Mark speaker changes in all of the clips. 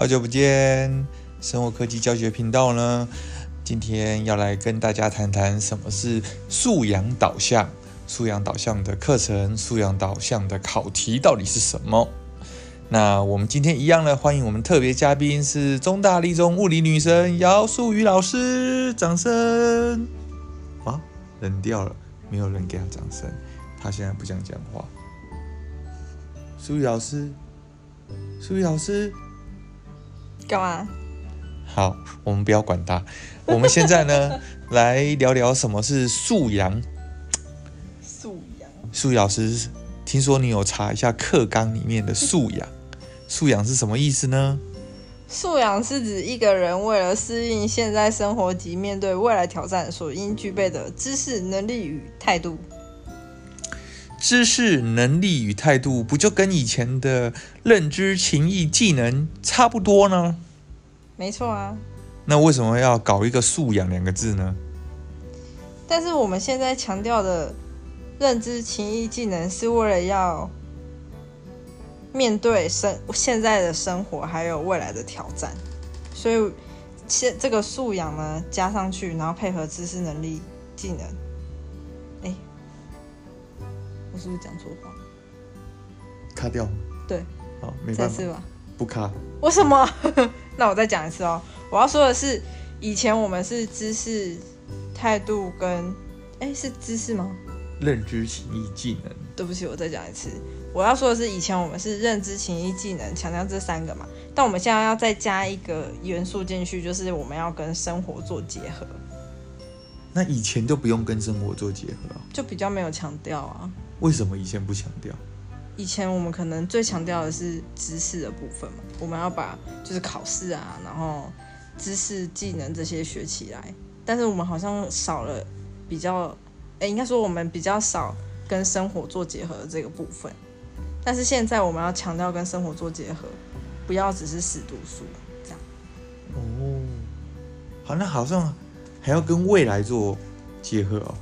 Speaker 1: 好久不见，生活科技教学频道呢，今天要来跟大家谈谈什么是素养导向。素养导向的课程，素养导向的考题到底是什么？那我们今天一样呢，欢迎我们特别嘉宾是中大立中物理女神姚素雨老师，掌声！啊，冷掉了，没有人给他掌声，他现在不想讲话。素雨老师，素雨老师。
Speaker 2: 干嘛？
Speaker 1: 好，我们不要管他。我们现在呢，来聊聊什么是素养。
Speaker 2: 素养。
Speaker 1: 素养老师，听说你有查一下课纲里面的素养。素养是什么意思呢？
Speaker 2: 素养是指一个人为了适应现在生活及面对未来挑战所应具备的知识、能力与态度。
Speaker 1: 知识、能力与态度，不就跟以前的认知、情谊、技能差不多呢？
Speaker 2: 没错啊。
Speaker 1: 那为什么要搞一个素养两个字呢？
Speaker 2: 但是我们现在强调的认知、情谊、技能，是为了要面对生现在的生活，还有未来的挑战。所以现这个素养呢，加上去，然后配合知识、能力、技能。我是不是讲错话？
Speaker 1: 卡掉。
Speaker 2: 对，
Speaker 1: 好，没办
Speaker 2: 法。吧？
Speaker 1: 不卡。
Speaker 2: 为什么？那我再讲一次哦。我要说的是，以前我们是知识、态度跟……哎，是知识吗？
Speaker 1: 认知、情意、技能。
Speaker 2: 对不起，我再讲一次。我要说的是，以前我们是认知、情意、技能，强调这三个嘛。但我们现在要再加一个元素进去，就是我们要跟生活做结合。
Speaker 1: 那以前就不用跟生活做结合，
Speaker 2: 就比较没有强调啊。
Speaker 1: 为什么以前不强调？
Speaker 2: 以前我们可能最强调的是知识的部分嘛，我们要把就是考试啊，然后知识、技能这些学起来。但是我们好像少了比较，哎，应该说我们比较少跟生活做结合的这个部分。但是现在我们要强调跟生活做结合，不要只是死读书这样。
Speaker 1: 哦，好，那好像还要跟未来做结合哦。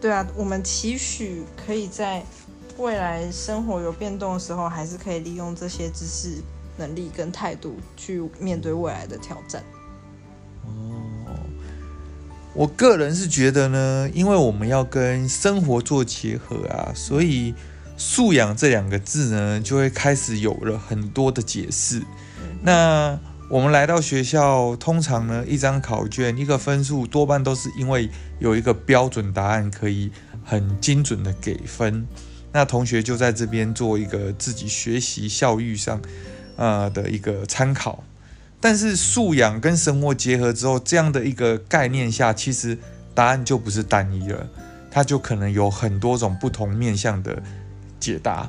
Speaker 2: 对啊，我们期许可以在未来生活有变动的时候，还是可以利用这些知识、能力跟态度去面对未来的挑战。
Speaker 1: 哦，我个人是觉得呢，因为我们要跟生活做结合啊，所以素养这两个字呢，就会开始有了很多的解释。那我们来到学校，通常呢，一张考卷、一个分数，多半都是因为有一个标准答案可以很精准的给分。那同学就在这边做一个自己学习效率上，呃的一个参考。但是素养跟生活结合之后，这样的一个概念下，其实答案就不是单一了，它就可能有很多种不同面向的解答。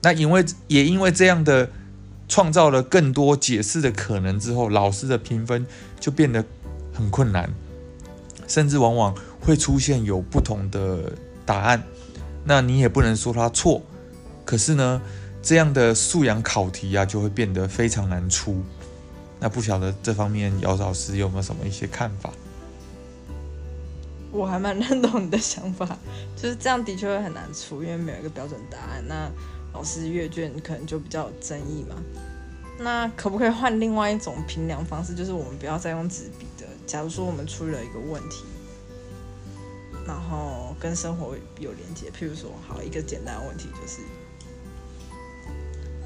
Speaker 1: 那因为也因为这样的。创造了更多解释的可能之后，老师的评分就变得很困难，甚至往往会出现有不同的答案。那你也不能说他错，可是呢，这样的素养考题啊，就会变得非常难出。那不晓得这方面姚老师有没有什么一些看法？
Speaker 2: 我还蛮认同你的想法，就是这样的确会很难出，因为没有一个标准答案。那老师阅卷可能就比较有争议嘛，那可不可以换另外一种评量方式？就是我们不要再用纸笔的。假如说我们出了一个问题，然后跟生活有连接，譬如说，好一个简单的问题就是，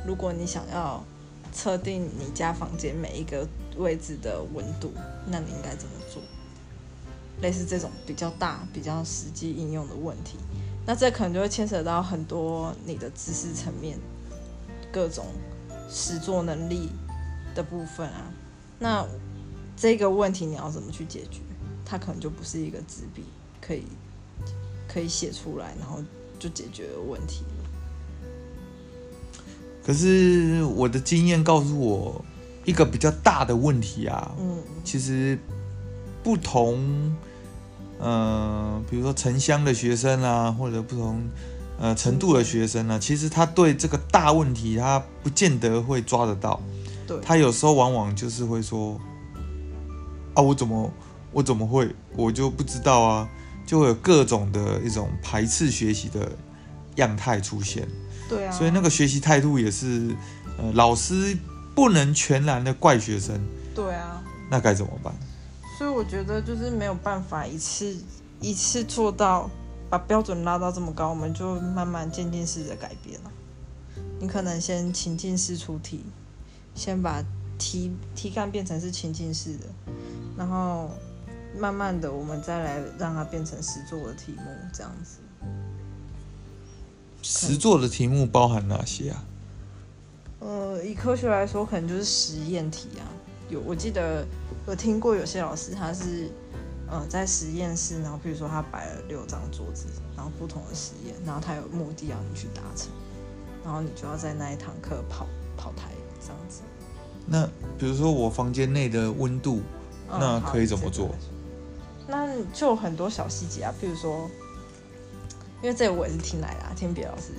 Speaker 2: 如果你想要测定你家房间每一个位置的温度，那你应该怎么做？类似这种比较大、比较实际应用的问题。那这可能就会牵扯到很多你的知识层面、各种实作能力的部分啊。那这个问题你要怎么去解决？它可能就不是一个纸笔可以可以写出来，然后就解决问题。
Speaker 1: 可是我的经验告诉我，一个比较大的问题啊，嗯，其实不同。嗯，比如说城乡的学生啊，或者不同呃程度的学生呢，其实他对这个大问题，他不见得会抓得到。
Speaker 2: 对，
Speaker 1: 他有时候往往就是会说，啊，我怎么我怎么会，我就不知道啊，就会有各种的一种排斥学习的样态出现。
Speaker 2: 对啊，
Speaker 1: 所以那个学习态度也是，呃，老师不能全然的怪学生，
Speaker 2: 对啊，
Speaker 1: 那该怎么办？
Speaker 2: 所以我觉得就是没有办法一次一次做到把标准拉到这么高，我们就慢慢渐进式的改变了。你可能先情境式出题，先把题题干变成是情境式的，然后慢慢的我们再来让它变成实作的题目，这样子。
Speaker 1: 实作的题目包含哪些啊？
Speaker 2: 呃，以科学来说，可能就是实验题啊。有我记得有听过有些老师他是呃在实验室，然后比如说他摆了六张桌子，然后不同的实验，然后他有目的要你去达成，然后你就要在那一堂课跑跑台这样子。
Speaker 1: 那比如说我房间内的温度，
Speaker 2: 嗯
Speaker 1: 那可以怎么做？
Speaker 2: 那就很多小细节啊，比如说，因为这个我也是听来的、啊，听别的老师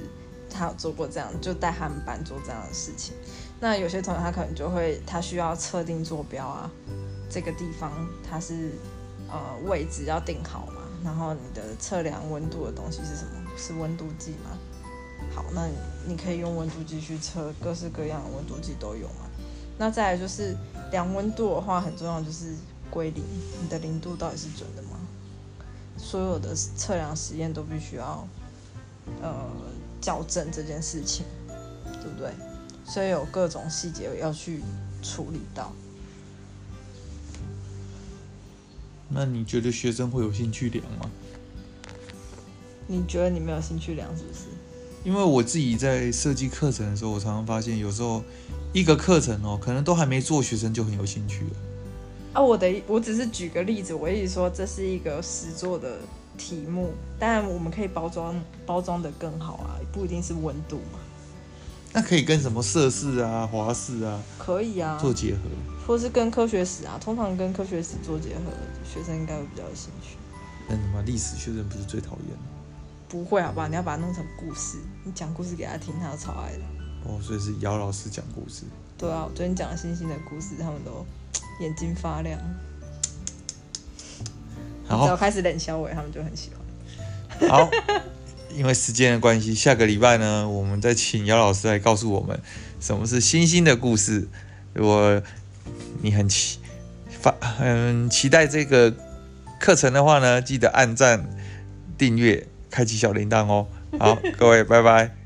Speaker 2: 他有做过这样，就带他们班做这样的事情。那有些同学他可能就会，他需要测定坐标啊，这个地方它是呃位置要定好嘛，然后你的测量温度的东西是什么？是温度计吗？好，那你可以用温度计去测各式各样的温度计都有嘛。那再来就是量温度的话，很重要就是归零，你的零度到底是准的吗？所有的测量实验都必须要呃校正这件事情，对不对？所以有各种细节要去处理到。
Speaker 1: 那你觉得学生会有兴趣量吗？
Speaker 2: 你觉得你没有兴趣量是不是？
Speaker 1: 因为我自己在设计课程的时候，我常常发现有时候一个课程哦，可能都还没做，学生就很有兴趣了。
Speaker 2: 啊，我的我只是举个例子，我一直说这是一个实作的题目，当然我们可以包装包装的更好啊，不一定是温度嘛，
Speaker 1: 那可以跟什么涉事啊、华氏啊
Speaker 2: 可以啊，
Speaker 1: 做结合。
Speaker 2: 或是跟科学史啊，通常跟科学史做结合，学生应该会比较有兴趣。
Speaker 1: 那你妈历史学生不是最讨厌的
Speaker 2: 不会好不好？你要把它弄成故事，你讲故事给他听，他都超爱的。
Speaker 1: 哦，所以是姚老师讲故事。
Speaker 2: 对啊，我昨天讲了星星的故事，他们都 眼睛发亮。你只要，开始冷小伟，他们就很喜欢。
Speaker 1: 好，因为时间的关系，下个礼拜呢，我们再请姚老师来告诉我们什么是星星的故事。如果你很期发很期待这个课程的话呢，记得按赞、订阅、开启小铃铛哦。好，各位，拜拜。